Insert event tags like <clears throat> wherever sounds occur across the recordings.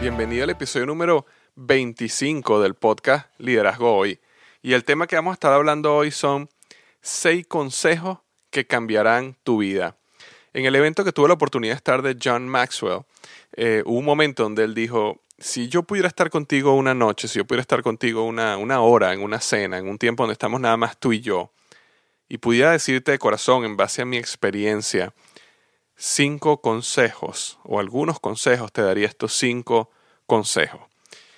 Bienvenido al episodio número 25 del podcast Liderazgo Hoy. Y el tema que vamos a estar hablando hoy son 6 consejos que cambiarán tu vida. En el evento que tuve la oportunidad de estar de John Maxwell, eh, hubo un momento donde él dijo, si yo pudiera estar contigo una noche, si yo pudiera estar contigo una, una hora, en una cena, en un tiempo donde estamos nada más tú y yo, y pudiera decirte de corazón, en base a mi experiencia, cinco consejos o algunos consejos, te daría estos cinco consejos.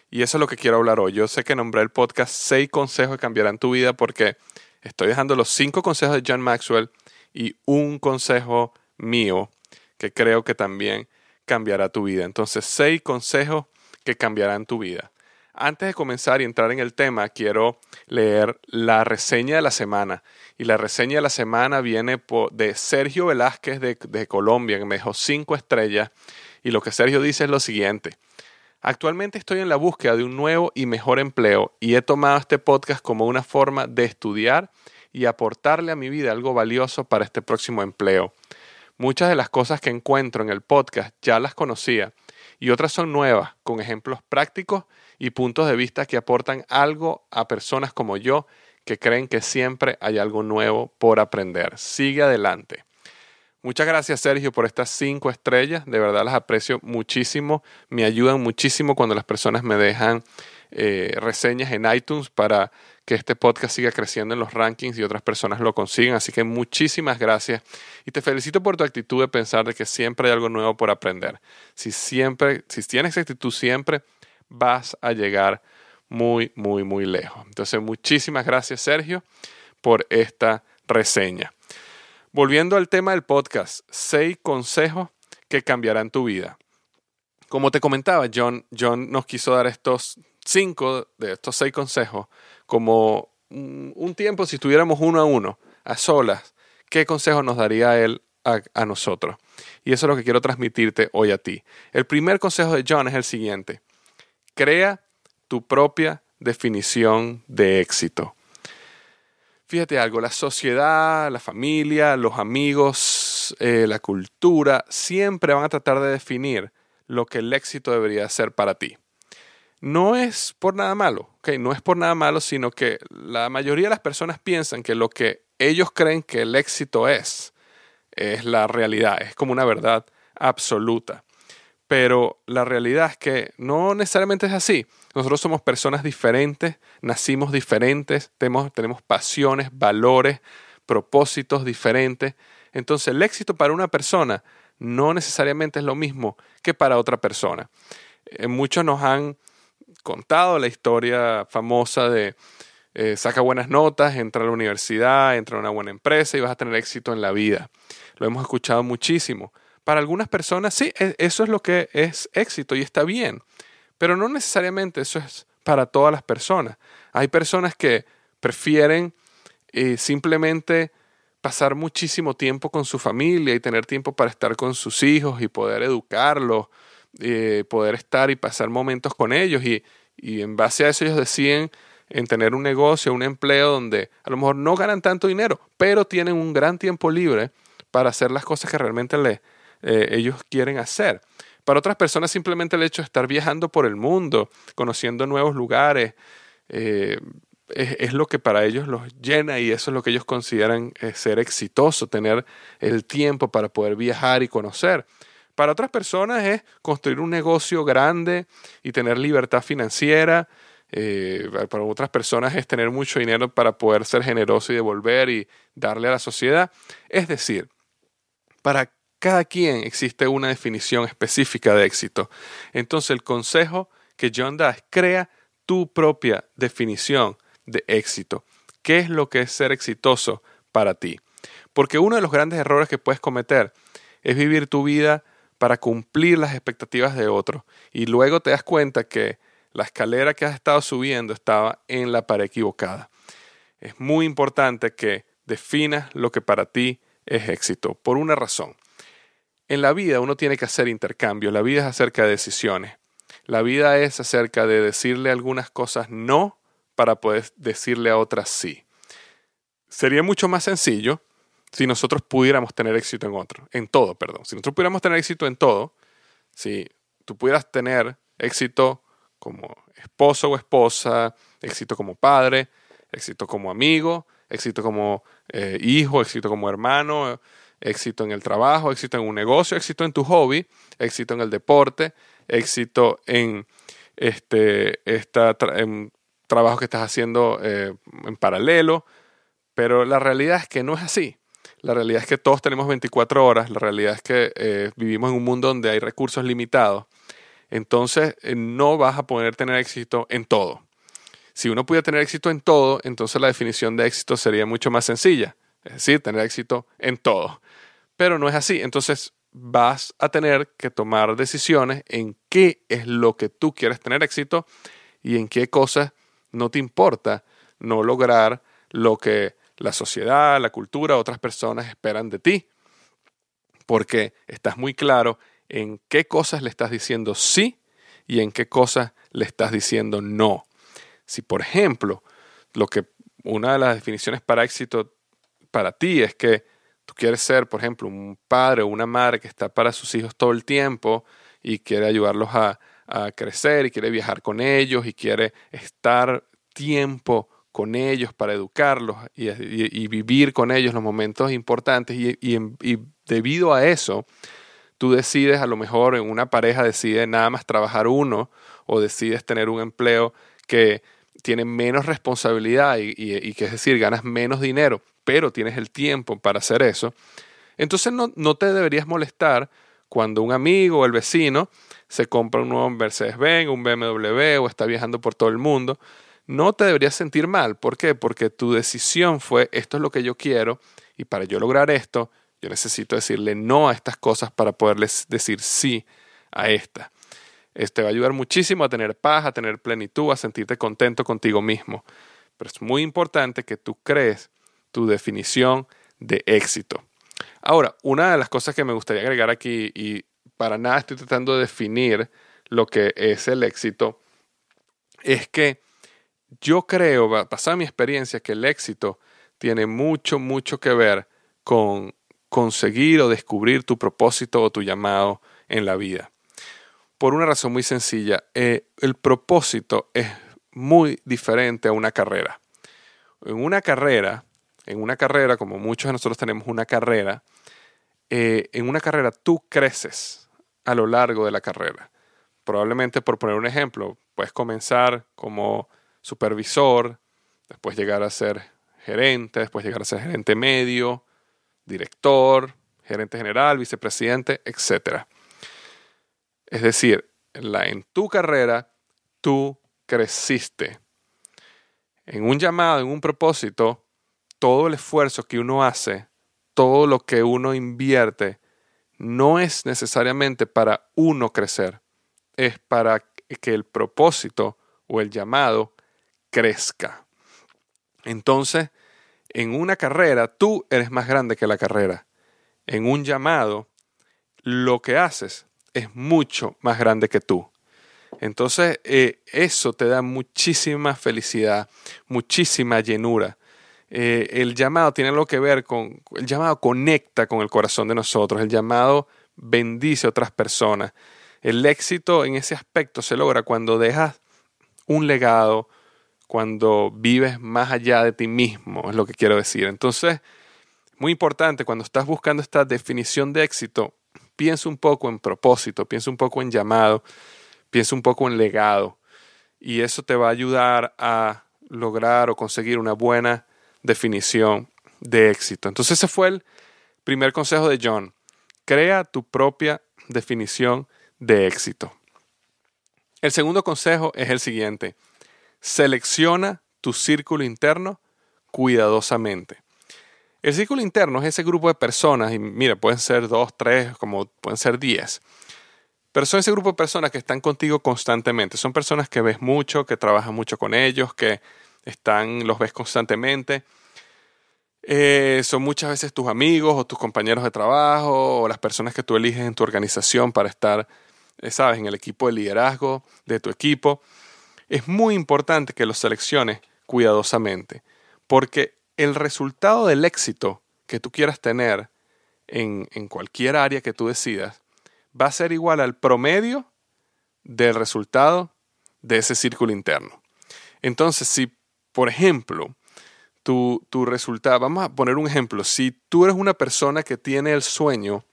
Y eso es lo que quiero hablar hoy. Yo sé que nombré el podcast seis consejos que cambiarán tu vida porque estoy dejando los cinco consejos de John Maxwell y un consejo mío que creo que también cambiará tu vida. Entonces, seis consejos que cambiarán tu vida. Antes de comenzar y entrar en el tema, quiero leer la reseña de la semana. Y la reseña de la semana viene de Sergio Velázquez de, Colombia, que me dejó cinco estrellas. Y lo que Sergio dice es lo siguiente. Actualmente estoy en la búsqueda de un nuevo y mejor empleo y he tomado este podcast como una forma de estudiar y aportarle a mi vida algo valioso para este próximo empleo. Muchas de las cosas que encuentro en el podcast ya las conocía y otras son nuevas, con ejemplos prácticos y puntos de vista que aportan algo a personas como yo que creen que siempre hay algo nuevo por aprender. Sigue adelante. Muchas gracias Sergio por estas cinco estrellas, de verdad las aprecio muchísimo, me ayudan muchísimo cuando las personas me dejan eh, reseñas en iTunes para que este podcast siga creciendo en los rankings y otras personas lo consigan. Así que muchísimas gracias y te felicito por tu actitud de pensar de que siempre hay algo nuevo por aprender. Si siempre, si tienes actitud siempre, vas a llegar muy, muy, muy lejos. Entonces, muchísimas gracias, Sergio, por esta reseña. Volviendo al tema del podcast, seis consejos que cambiarán tu vida. Como te comentaba, John, John nos quiso dar estos cinco de estos seis consejos como un tiempo si estuviéramos uno a uno, a solas, ¿qué consejo nos daría él a, a nosotros? Y eso es lo que quiero transmitirte hoy a ti. El primer consejo de John es el siguiente. Crea tu propia definición de éxito. Fíjate algo, la sociedad, la familia, los amigos, eh, la cultura, siempre van a tratar de definir lo que el éxito debería ser para ti. No es por nada malo, ¿okay? no es por nada malo, sino que la mayoría de las personas piensan que lo que ellos creen que el éxito es, es la realidad, es como una verdad absoluta. Pero la realidad es que no necesariamente es así. Nosotros somos personas diferentes, nacimos diferentes, tenemos, tenemos pasiones, valores, propósitos diferentes. Entonces el éxito para una persona no necesariamente es lo mismo que para otra persona. Eh, muchos nos han contado la historia famosa de eh, saca buenas notas, entra a la universidad, entra a una buena empresa y vas a tener éxito en la vida. Lo hemos escuchado muchísimo. Para algunas personas sí, e, eso es lo que es éxito y está bien, pero no necesariamente eso es para todas las personas. Hay personas que prefieren eh, simplemente pasar muchísimo tiempo con su familia y tener tiempo para estar con sus hijos y poder educarlos, eh, poder estar y pasar momentos con ellos y, y en base a eso ellos deciden en tener un negocio, un empleo donde a lo mejor no ganan tanto dinero, pero tienen un gran tiempo libre para hacer las cosas que realmente le, eh, ellos quieren hacer. Para otras personas simplemente el hecho de estar viajando por el mundo, conociendo nuevos lugares, eh, es, lo que para ellos los llena y eso es lo que ellos consideran eh, ser exitoso, tener el tiempo para poder viajar y conocer. Para otras personas es construir un negocio grande y tener libertad financiera. para otras personas es tener mucho dinero para poder ser generoso y devolver y darle a la sociedad. Es decir, para cada quien existe una definición específica de éxito. Entonces el consejo que John da es crea tu propia definición de éxito. ¿Qué es lo que es ser exitoso para ti? Porque uno de los grandes errores que puedes cometer es vivir tu vida para cumplir las expectativas de otros y luego te das cuenta que la escalera que has estado subiendo estaba en la pared equivocada. Es muy importante que definas lo que para ti es éxito por una razón. En la vida uno tiene que hacer intercambio, la vida es acerca de decisiones. La vida es acerca de decirle algunas cosas no para poder decirle a otras sí. Sería mucho más sencillo si nosotros pudiéramos tener éxito en otro, en todo, perdón. Si nosotros pudiéramos tener éxito en todo, si tú pudieras tener éxito como esposo o esposa, éxito como padre, éxito como amigo, éxito como eh, hijo, éxito como hermano, éxito en el trabajo, éxito en un negocio, éxito en tu hobby, éxito en el deporte, éxito en este esta trabajo que estás haciendo eh, en paralelo, pero la realidad es que no es así. La realidad es que todos tenemos 24 horas, la realidad es que eh, vivimos en un mundo donde hay recursos limitados, entonces eh, no vas a poder tener éxito en todo. Si uno pudiera tener éxito en todo, entonces la definición de éxito sería mucho más sencilla, es decir, tener éxito en todo pero no es así. Entonces vas a tener que tomar decisiones en qué es lo que tú quieres tener éxito y en qué cosas no te importa no lograr lo que la sociedad, la cultura, otras personas esperan de ti. Porque estás muy claro en qué cosas le estás diciendo sí y en qué cosas le estás diciendo no. Si, por ejemplo, lo que una de las definiciones para éxito para ti es que tú quieres ser, por ejemplo, un padre o una madre que está para sus hijos todo el tiempo y quiere ayudarlos a, crecer y quiere viajar con ellos y quiere estar tiempo con ellos para educarlos y, vivir con ellos los momentos importantes y, y, debido a eso, tú decides a lo mejor en una pareja decide nada más trabajar uno o decides tener un empleo que tiene menos responsabilidad y, que es decir, ganas menos dinero pero tienes el tiempo para hacer eso, entonces no, no te deberías molestar cuando un amigo o el vecino se compra un nuevo Mercedes-Benz, un BMW o está viajando por todo el mundo. No te deberías sentir mal. ¿Por qué? Porque tu decisión fue esto es lo que yo quiero y para yo lograr esto, yo necesito decirle no a estas cosas para poderles decir sí a estas. Este va a ayudar muchísimo a tener paz, a tener plenitud, a sentirte contento contigo mismo. Pero es muy importante que tú crees tu definición de éxito. Ahora, una de las cosas que me gustaría agregar aquí, y para nada estoy tratando de definir lo que es el éxito, es que yo creo, basada en mi experiencia, que el éxito tiene mucho, mucho que ver con conseguir o descubrir tu propósito o tu llamado en la vida. Por una razón muy sencilla, eh, el propósito es muy diferente a una carrera. En una carrera, en una carrera, como muchos de nosotros tenemos una carrera, eh, en una carrera tú creces a lo largo de la carrera. Probablemente, por poner un ejemplo, puedes comenzar como supervisor, después llegar a ser gerente, después llegar a ser gerente medio, director, gerente general, vicepresidente, etc. Es decir, la, en tu carrera tú creciste. En un llamado, en un propósito, todo el esfuerzo que uno hace, todo lo que uno invierte, no es necesariamente para uno crecer, es para que el propósito o el llamado crezca. Entonces, en una carrera, tú eres más grande que la carrera. En un llamado, lo que haces es mucho más grande que tú. Entonces, eh, eso te da muchísima felicidad, muchísima llenura. Eh, el llamado tiene algo que ver con, el llamado conecta con el corazón de nosotros, el llamado bendice a otras personas. El éxito en ese aspecto se logra cuando dejas un legado, cuando vives más allá de ti mismo, es lo que quiero decir. Entonces, muy importante, cuando estás buscando esta definición de éxito, piensa un poco en propósito, piensa un poco en llamado, piensa un poco en legado. Y eso te va a ayudar a lograr o conseguir una buena definición de éxito. Entonces ese fue el primer consejo de John. Crea tu propia definición de éxito. El segundo consejo es el siguiente. Selecciona tu círculo interno cuidadosamente. El círculo interno es ese grupo de personas, y mira, pueden ser dos, tres, como pueden ser diez. Pero son ese grupo de personas que están contigo constantemente. Son personas que ves mucho, que trabajas mucho con ellos, que están, los ves constantemente. Eh, son muchas veces tus amigos o tus compañeros de trabajo o las personas que tú eliges en tu organización para estar, eh, sabes, en el equipo de liderazgo de tu equipo. Es muy importante que los selecciones cuidadosamente, porque el resultado del éxito que tú quieras tener en, en cualquier área que tú decidas va a ser igual al promedio del resultado de ese círculo interno. Entonces, si, por ejemplo, tu, tu, resultado, vamos a poner un ejemplo, si tú eres una persona que tiene el sueño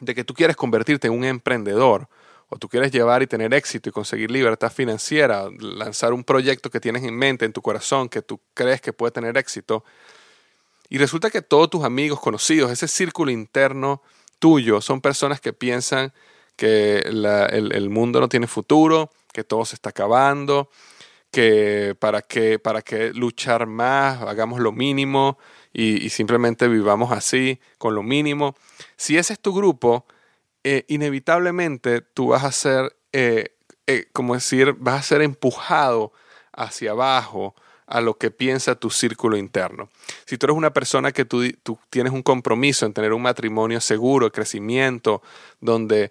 de que tú quieres convertirte en un emprendedor, o tú quieres llevar y tener éxito y conseguir libertad financiera, lanzar un proyecto que tienes en mente, en tu corazón, que tú crees que puede tener éxito, y resulta que todos tus amigos, conocidos, ese círculo interno tuyo, son personas que piensan que el, el, mundo no tiene futuro, que todo se está acabando, que para qué, para qué luchar más, hagamos lo mínimo y, simplemente vivamos así, con lo mínimo. Si ese es tu grupo, eh, inevitablemente tú vas a ser, eh, eh, como decir, vas a ser empujado hacia abajo a lo que piensa tu círculo interno. Si tú eres una persona que tú, tienes un compromiso en tener un matrimonio seguro, crecimiento, donde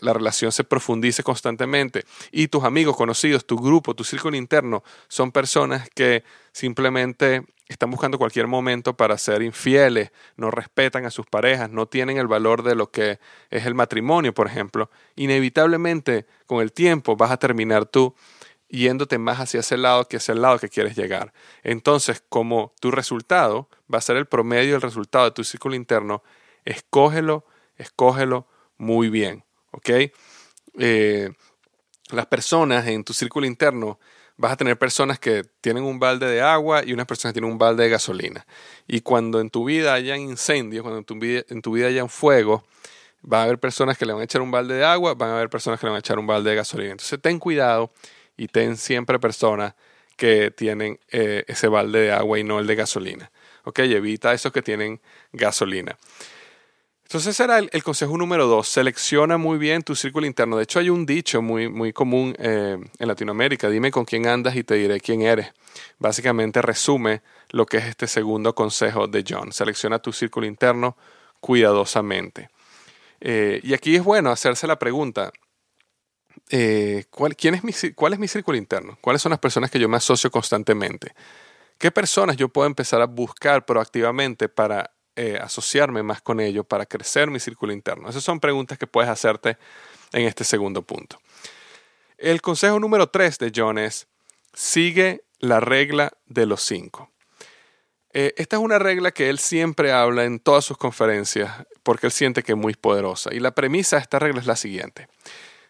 la relación se profundice constantemente y tus amigos, conocidos, tu grupo, tu círculo interno son personas que simplemente están buscando cualquier momento para ser infieles, no respetan a sus parejas, no tienen el valor de lo que es el matrimonio, por ejemplo, inevitablemente con el tiempo vas a terminar tú yéndote más hacia ese lado que hacia el lado que quieres llegar. Entonces, como tu resultado va a ser el promedio del resultado de tu círculo interno, escógelo, escógelo muy bien, ¿ok? Eh, las personas en tu círculo interno vas a tener personas que tienen un balde de agua y unas personas que tienen un balde de gasolina. Y cuando en tu vida haya incendios, cuando en tu vida, en tu vida fuego, va a haber personas que le van a echar un balde de agua, van a haber personas que le van a echar un balde de gasolina. Entonces ten cuidado y ten siempre personas que tienen eh, ese balde de agua y no el de gasolina. ¿Ok? evita esos que tienen gasolina. Entonces ese era el, consejo número dos. Selecciona muy bien tu círculo interno. De hecho hay un dicho muy, muy común eh, en Latinoamérica. Dime con quién andas y te diré quién eres. Básicamente resume lo que es este segundo consejo de John. Selecciona tu círculo interno cuidadosamente. Eh, y aquí es bueno hacerse la pregunta. Eh, ¿cuál, quién es mi, ¿Cuál es mi círculo interno? ¿Cuáles son las personas que yo me asocio constantemente? ¿Qué personas yo puedo empezar a buscar proactivamente para eh, asociarme más con ello para crecer mi círculo interno? Esas son preguntas que puedes hacerte en este segundo punto. El consejo número tres de John es, sigue la regla de los cinco. Eh, esta es una regla que él siempre habla en todas sus conferencias porque él siente que es muy poderosa. Y la premisa de esta regla es la siguiente.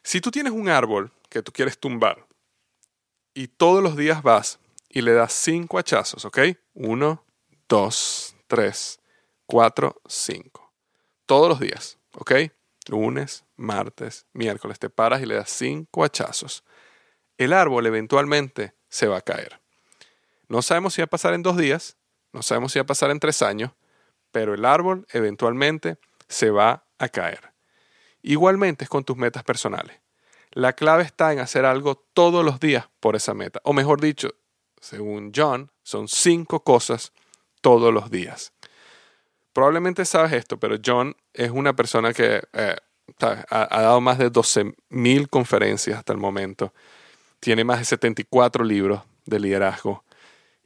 Si tú tienes un árbol que tú quieres tumbar y todos los días vas y le das cinco hachazos, ¿ok? Uno, dos, tres, cuatro, cinco. Todos los días, ¿ok? Lunes, martes, miércoles, te paras y le das cinco hachazos. El árbol eventualmente se va a caer. No sabemos si va a pasar en dos días, no sabemos si va a pasar en tres años, pero el árbol eventualmente se va a caer. Igualmente es con tus metas personales. La clave está en hacer algo todos los días por esa meta. O mejor dicho, según John, son cinco cosas todos los días. Probablemente sabes esto, pero John es una persona que eh, ha, dado más de 12.000 conferencias hasta el momento. Tiene más de 74 libros de liderazgo.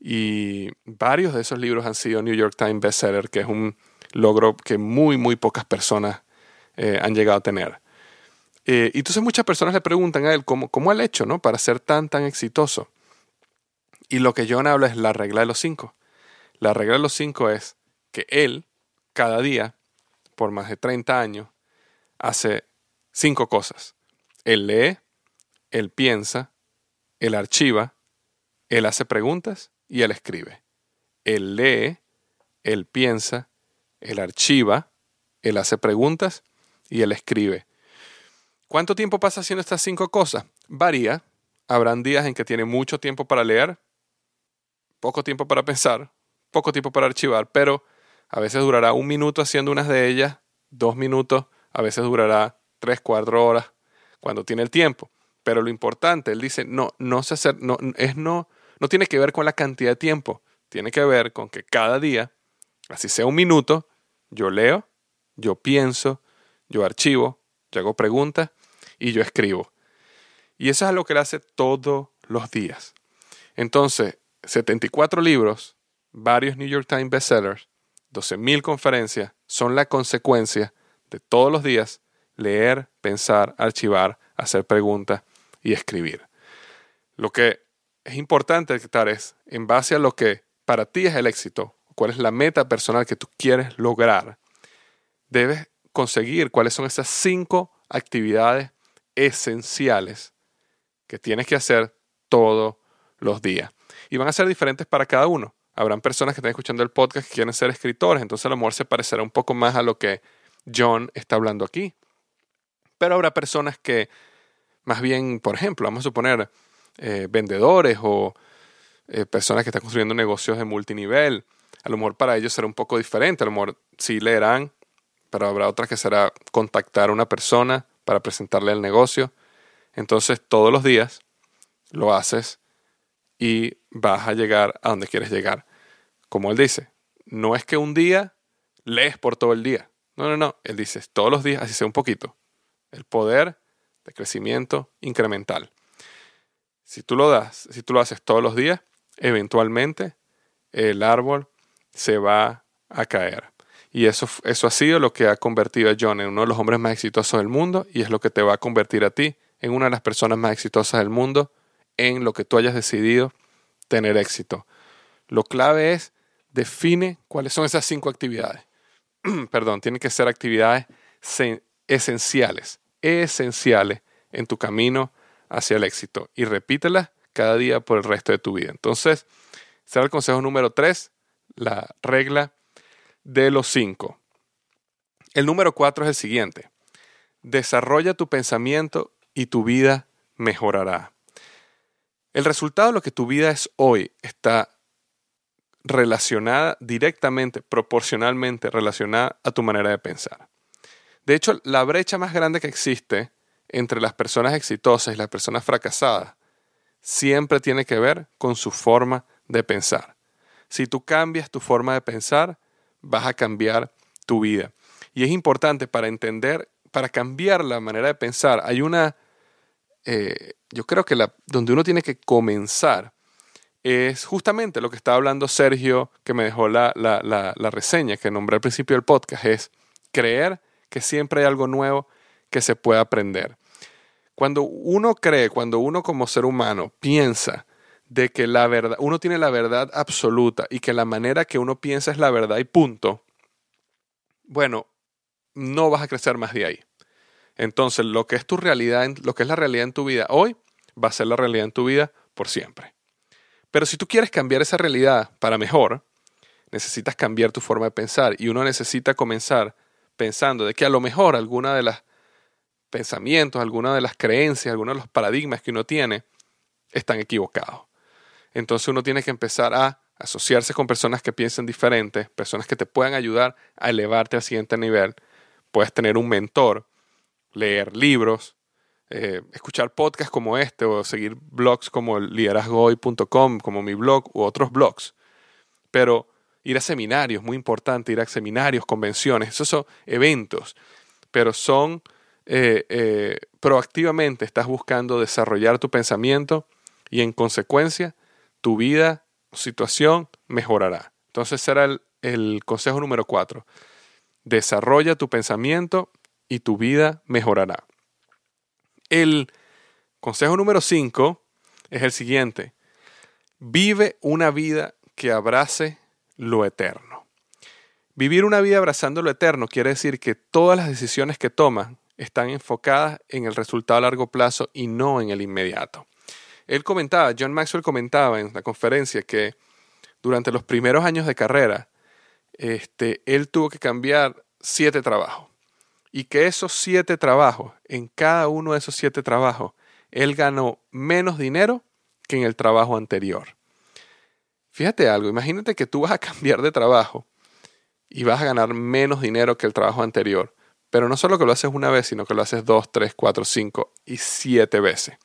Y varios de esos libros han sido New York Times bestseller, que es un logro que muy, muy pocas personas eh, han llegado a tener. Eh, y entonces muchas personas le preguntan a él cómo, cómo ha hecho ¿no? para ser tan, tan exitoso. Y lo que John habla es la regla de los cinco. La regla de los cinco es que él, cada día, por más de 30 años, hace cinco cosas. Él lee, él piensa, él archiva, él hace preguntas y él escribe. Él lee, él piensa, él archiva, él hace preguntas y él escribe. ¿Cuánto tiempo pasa haciendo estas cinco cosas? Varía. Habrán días en que tiene mucho tiempo para leer, poco tiempo para pensar, poco tiempo para archivar, pero a veces durará un minuto haciendo unas de ellas, dos minutos, a veces durará tres, cuatro horas, cuando tiene el tiempo. Pero lo importante, él dice, no, no se hacer, no, es no no tiene que ver con la cantidad de tiempo, tiene que ver con que cada día, así sea un minuto, yo leo, yo pienso, yo archivo, yo hago preguntas y yo escribo. Y eso es lo que él hace todos los días. Entonces, 74 libros, varios New York Times bestsellers, 12.000 conferencias son la consecuencia de todos los días leer, pensar, archivar, hacer preguntas y escribir. Lo que es importante detectar es, en base a lo que para ti es el éxito, cuál es la meta personal que tú quieres lograr, debes conseguir cuáles son esas cinco actividades esenciales que tienes que hacer todos los días. Y van a ser diferentes para cada uno. Habrán personas que están escuchando el podcast que quieren ser escritores, entonces a lo mejor se parecerá un poco más a lo que John está hablando aquí. Pero habrá personas que, más bien, por ejemplo, vamos a suponer, eh, vendedores o eh, personas que están construyendo negocios de multinivel. A lo mejor para ellos será un poco diferente, a lo mejor sí leerán, pero habrá otras que será contactar a una persona para presentarle el negocio. Entonces todos los días lo haces y vas a llegar a donde quieres llegar. Como él dice, no es que un día lees por todo el día. No, no, no. Él dice todos los días, así sea un poquito. El poder de crecimiento incremental. Si tú lo das, si tú lo haces todos los días, eventualmente el árbol se va a caer. Y eso, eso ha sido lo que ha convertido a John en uno de los hombres más exitosos del mundo y es lo que te va a convertir a ti en una de las personas más exitosas del mundo en lo que tú hayas decidido tener éxito. Lo clave es define cuáles son esas cinco actividades. <clears throat> Perdón, tienen que ser actividades esenciales, esenciales en tu camino hacia el éxito y repítela cada día por el resto de tu vida. Entonces, será el consejo número tres, la regla de los cinco. El número cuatro es el siguiente. Desarrolla tu pensamiento y tu vida mejorará. El resultado de lo que tu vida es hoy está relacionada directamente, proporcionalmente relacionada a tu manera de pensar. De hecho, la brecha más grande que existe entre las personas exitosas y las personas fracasadas siempre tiene que ver con su forma de pensar. Si tú cambias tu forma de pensar, vas a cambiar tu vida. Y es importante para entender, para cambiar la manera de pensar, hay una, eh, yo creo que la, donde uno tiene que comenzar es justamente lo que estaba hablando Sergio, que me dejó la, la, la reseña que nombré al principio del podcast, es creer que siempre hay algo nuevo que se puede aprender. Cuando uno cree, cuando uno como ser humano piensa de que la verdad, uno tiene la verdad absoluta y que la manera que uno piensa es la verdad y punto, bueno, no vas a crecer más de ahí. Entonces, lo que es tu realidad, lo que es la realidad en tu vida hoy, va a ser la realidad en tu vida por siempre. Pero si tú quieres cambiar esa realidad para mejor, necesitas cambiar tu forma de pensar y uno necesita comenzar pensando de que a lo mejor alguna de las pensamientos, alguna de las creencias, algunos de los paradigmas que uno tiene están equivocados. Entonces uno tiene que empezar a asociarse con personas que piensen diferente, personas que te puedan ayudar a elevarte al siguiente nivel. Puedes tener un mentor, leer libros, eh, escuchar podcasts como este o seguir blogs como liderazgohoy.com, como mi blog u otros blogs. Pero ir a seminarios, muy importante, ir a seminarios, convenciones, esos son eventos, pero son eh, eh, proactivamente, estás buscando desarrollar tu pensamiento y en consecuencia tu vida, situación mejorará. Entonces será el, consejo número cuatro. Desarrolla tu pensamiento y tu vida mejorará. El consejo número cinco es el siguiente. Vive una vida que abrace lo eterno. Vivir una vida abrazando lo eterno quiere decir que todas las decisiones que tomas están enfocadas en el resultado a largo plazo y no en el inmediato. Él comentaba, John Maxwell comentaba en la conferencia que durante los primeros años de carrera, este, él tuvo que cambiar siete trabajos. Y que esos siete trabajos, en cada uno de esos siete trabajos, él ganó menos dinero que en el trabajo anterior. Fíjate algo, imagínate que tú vas a <laughs> cambiar de trabajo y vas a ganar menos dinero que el trabajo anterior. Pero no solo que lo haces una vez, sino que lo haces dos, tres, cuatro, cinco y siete veces.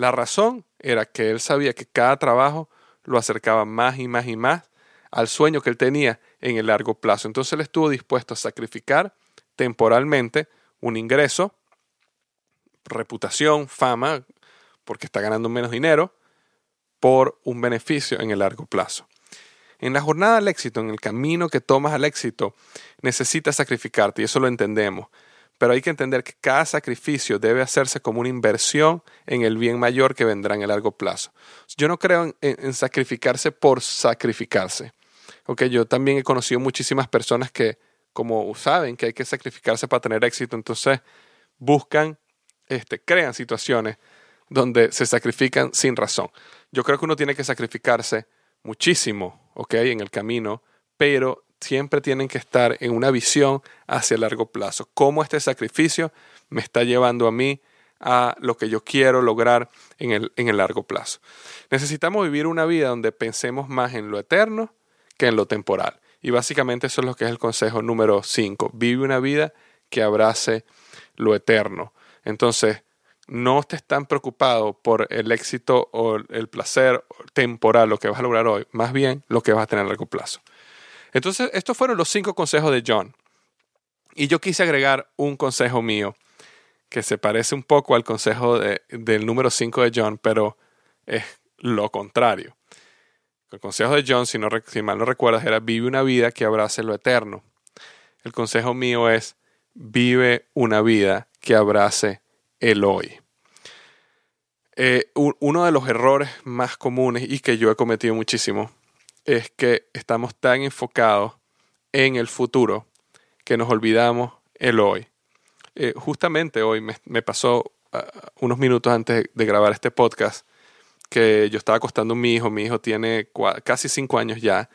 La razón era que él sabía que cada trabajo lo acercaba más y más y más al sueño que él tenía en el largo plazo. Entonces él estuvo dispuesto a sacrificar temporalmente un ingreso, reputación, fama, porque está ganando menos dinero, por un beneficio en el largo plazo. En la jornada al éxito, en el camino que tomas al éxito, necesitas sacrificarte y eso lo entendemos. Pero hay que entender que cada sacrificio debe hacerse como una inversión en el bien mayor que vendrá en el largo plazo. Yo no creo en, sacrificarse por sacrificarse. Okay, yo también he conocido muchísimas personas que, como saben que hay que sacrificarse para tener éxito, entonces buscan, este, crean situaciones donde se sacrifican sin razón. Yo creo que uno tiene que sacrificarse muchísimo, ¿ok? En el camino, pero siempre tienen que estar en una visión hacia largo plazo. ¿Cómo este sacrificio me está llevando a mí a lo que yo quiero lograr en el, en el largo plazo? Necesitamos vivir una vida donde pensemos más en lo eterno que en lo temporal. Y básicamente eso es lo que es el consejo número 5. Vive una vida que abrace lo eterno. Entonces, no estés tan preocupado por el éxito o el placer temporal, lo que vas a lograr hoy, más bien lo que vas a tener a largo plazo. Entonces, estos fueron los cinco consejos de John. Y yo quise agregar un consejo mío que se parece un poco al consejo del número 5 de John, pero es lo contrario. El consejo de John, si, no, si mal no recuerdas, era vive una vida que abrace lo eterno. El consejo mío es vive una vida que abrace el hoy. Eh, uno de los errores más comunes y que yo he cometido muchísimo es que estamos tan enfocados en el futuro que nos olvidamos el hoy. Eh, justamente hoy me, pasó ah, unos minutos antes de grabar este podcast que yo estaba acostando a mi hijo, mi hijo tiene casi cinco años ya,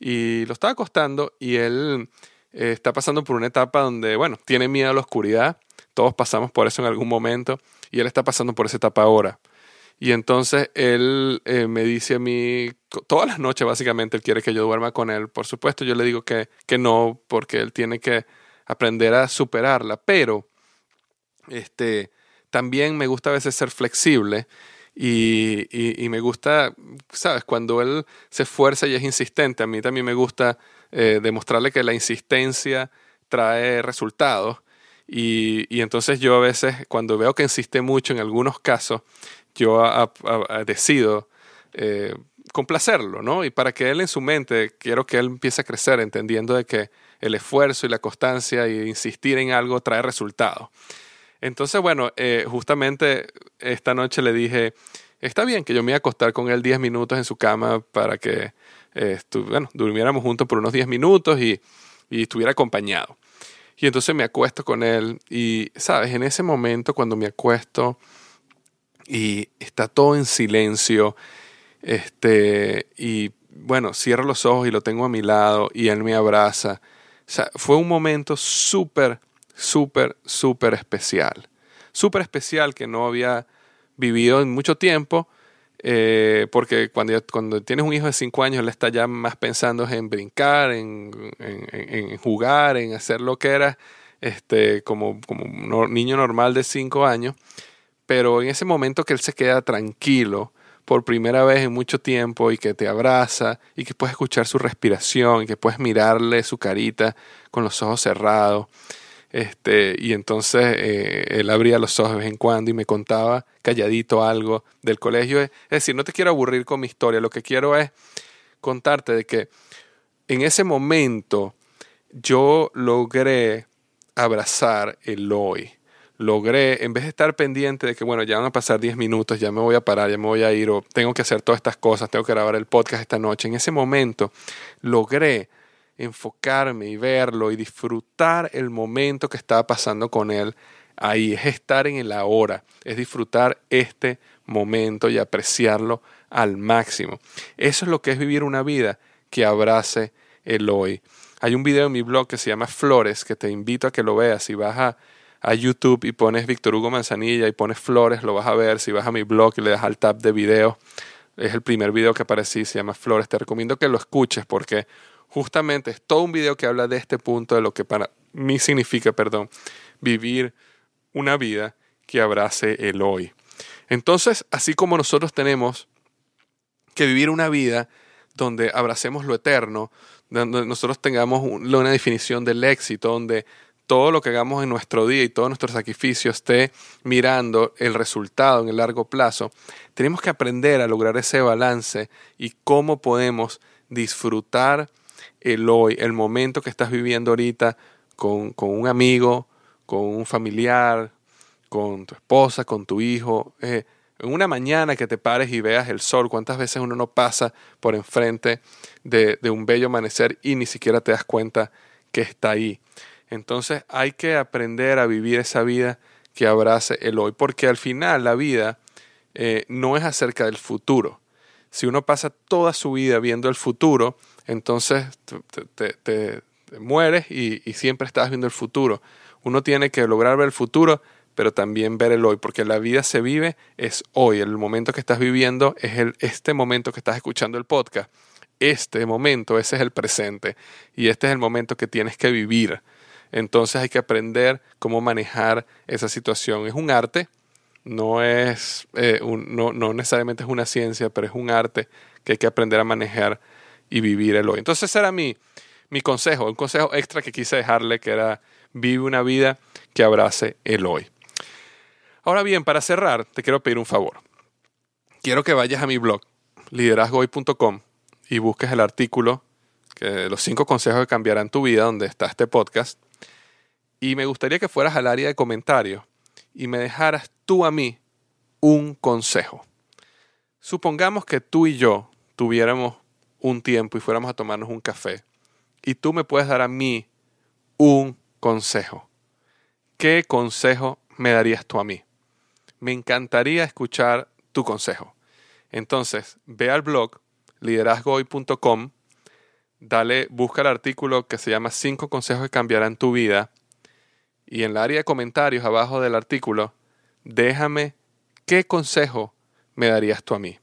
y lo estaba acostando y él eh, está pasando por una etapa donde, bueno, tiene miedo a la oscuridad, todos pasamos por eso en algún momento, y él está pasando por esa etapa ahora. Y entonces él eh, me dice a mí, todas las noches básicamente, él quiere que yo duerma con él. Por supuesto, yo le digo que, que no, porque él tiene que aprender a superarla. Pero este, también me gusta a veces ser flexible y, y, me gusta, ¿sabes? Cuando él se esfuerza y es insistente, a mí también me gusta eh, demostrarle que la insistencia trae resultados. Y, y, entonces yo a veces, cuando veo que insiste mucho en algunos casos, yo decido eh, complacerlo, ¿no? Y para que él en su mente, quiero que él empiece a crecer entendiendo de que el esfuerzo y la constancia y insistir en algo trae resultados. Entonces, bueno, eh, justamente esta noche le dije, está bien que yo me iba a acostar con él 10 minutos en su cama para que eh, bueno, durmiéramos juntos por unos 10 minutos y, y estuviera acompañado. Y entonces me acuesto con él y, sabes, en ese momento cuando me acuesto y está todo en silencio, este, y bueno, cierro los ojos y lo tengo a mi lado y él me abraza. O sea, fue un momento súper, súper, súper especial. Súper especial que no había vivido en mucho tiempo, eh, porque cuando, cuando tienes un hijo de 5 años, él está ya más pensando en brincar, en, en, jugar, en hacer lo que era este, como, como un niño normal de 5 años. Pero en ese momento que él se queda tranquilo por primera vez en mucho tiempo y que te abraza y que puedes escuchar su respiración y que puedes mirarle su carita con los ojos cerrados este, y entonces eh, él abría los ojos de vez en cuando y me contaba calladito algo del colegio. Es decir, no te quiero aburrir con mi historia, lo que quiero es contarte de que en ese momento yo logré abrazar el hoy. Logré, en vez de estar pendiente de que, bueno, ya van a pasar 10 minutos, ya me voy a parar, ya me voy a ir, o tengo que hacer todas estas cosas, tengo que grabar el podcast esta noche. En ese momento logré enfocarme y verlo y disfrutar el momento que estaba pasando con él ahí, es estar en el ahora, es disfrutar este momento y apreciarlo al máximo. Eso es lo que es vivir una vida que abrace el hoy. Hay un video en mi blog que se llama Flores, que te invito a que lo veas. Si vas a, a YouTube y pones Víctor Hugo Manzanilla y pones Flores, lo vas a ver. Si vas a mi blog y le das al tab de video, es el primer video que aparecí, se llama Flores. Te recomiendo que lo escuches porque justamente es todo un video que habla de este punto, de lo que para mí significa, perdón, vivir una vida que abrace el hoy. Entonces, así como nosotros tenemos que vivir una vida donde abracemos lo eterno, donde nosotros tengamos una definición del éxito, donde todo lo que hagamos en nuestro día y todo nuestro sacrificio esté mirando el resultado en el largo plazo, tenemos que aprender a lograr ese balance y cómo podemos disfrutar el hoy, el momento que estás viviendo ahorita con, un amigo, con un familiar, con tu esposa, con tu hijo. Eh, en una mañana que te pares y veas el sol, cuántas veces uno no pasa por enfrente de un bello amanecer y ni siquiera te das cuenta que está ahí. Entonces hay que aprender a vivir esa vida que abrace el hoy, porque al final la vida eh, no es acerca del futuro. Si uno pasa toda su vida viendo el futuro, entonces te, mueres y, siempre estás viendo el futuro. Uno tiene que lograr ver el futuro, pero también ver el hoy, porque la vida se vive es hoy. El momento que estás viviendo es el, este momento que estás escuchando el podcast. Este momento, ese es el presente. Y este es el momento que tienes que vivir. Entonces hay que aprender cómo manejar esa situación. Es un arte, no es eh, no, no necesariamente es una ciencia, pero es un arte que hay que aprender a manejar y vivir el hoy. Entonces ese era mi, mi consejo, un consejo extra que quise dejarle, que era vive una vida que abrace el hoy. Ahora bien, para cerrar, te quiero pedir un favor. Quiero que vayas a mi blog, liderazgohoy.com, y busques el artículo, que los cinco consejos que cambiarán tu vida, donde está este podcast. Y me gustaría que fueras al área de comentarios y me dejaras tú a mí un consejo. Supongamos que tú y yo tuviéramos un tiempo y fuéramos a tomarnos un café y tú me puedes dar a mí un consejo. ¿Qué consejo me darías tú a mí? Me encantaría escuchar tu consejo. Entonces, ve al blog liderazgohoy.com, dale, busca el artículo que se llama 5 consejos que cambiarán tu vida y en el área de comentarios abajo del artículo, déjame qué consejo me darías tú a mí.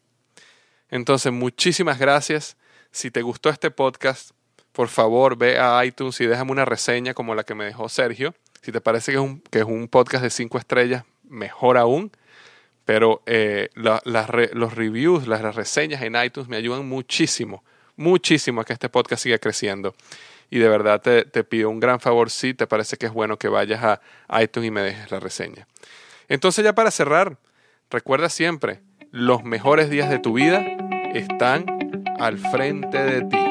Entonces, muchísimas gracias. Si te gustó este podcast, por favor ve a iTunes y déjame una reseña como la que me dejó Sergio. Si te parece que es un, que es un podcast de cinco estrellas, mejor aún. Pero eh, los reviews, las reseñas en iTunes me ayudan muchísimo, muchísimo a que este podcast siga creciendo. Y de verdad te, te pido un gran favor si te parece que es bueno que vayas a iTunes y me dejes la reseña. Entonces ya para cerrar, recuerda siempre, los mejores días de tu vida están al frente de ti.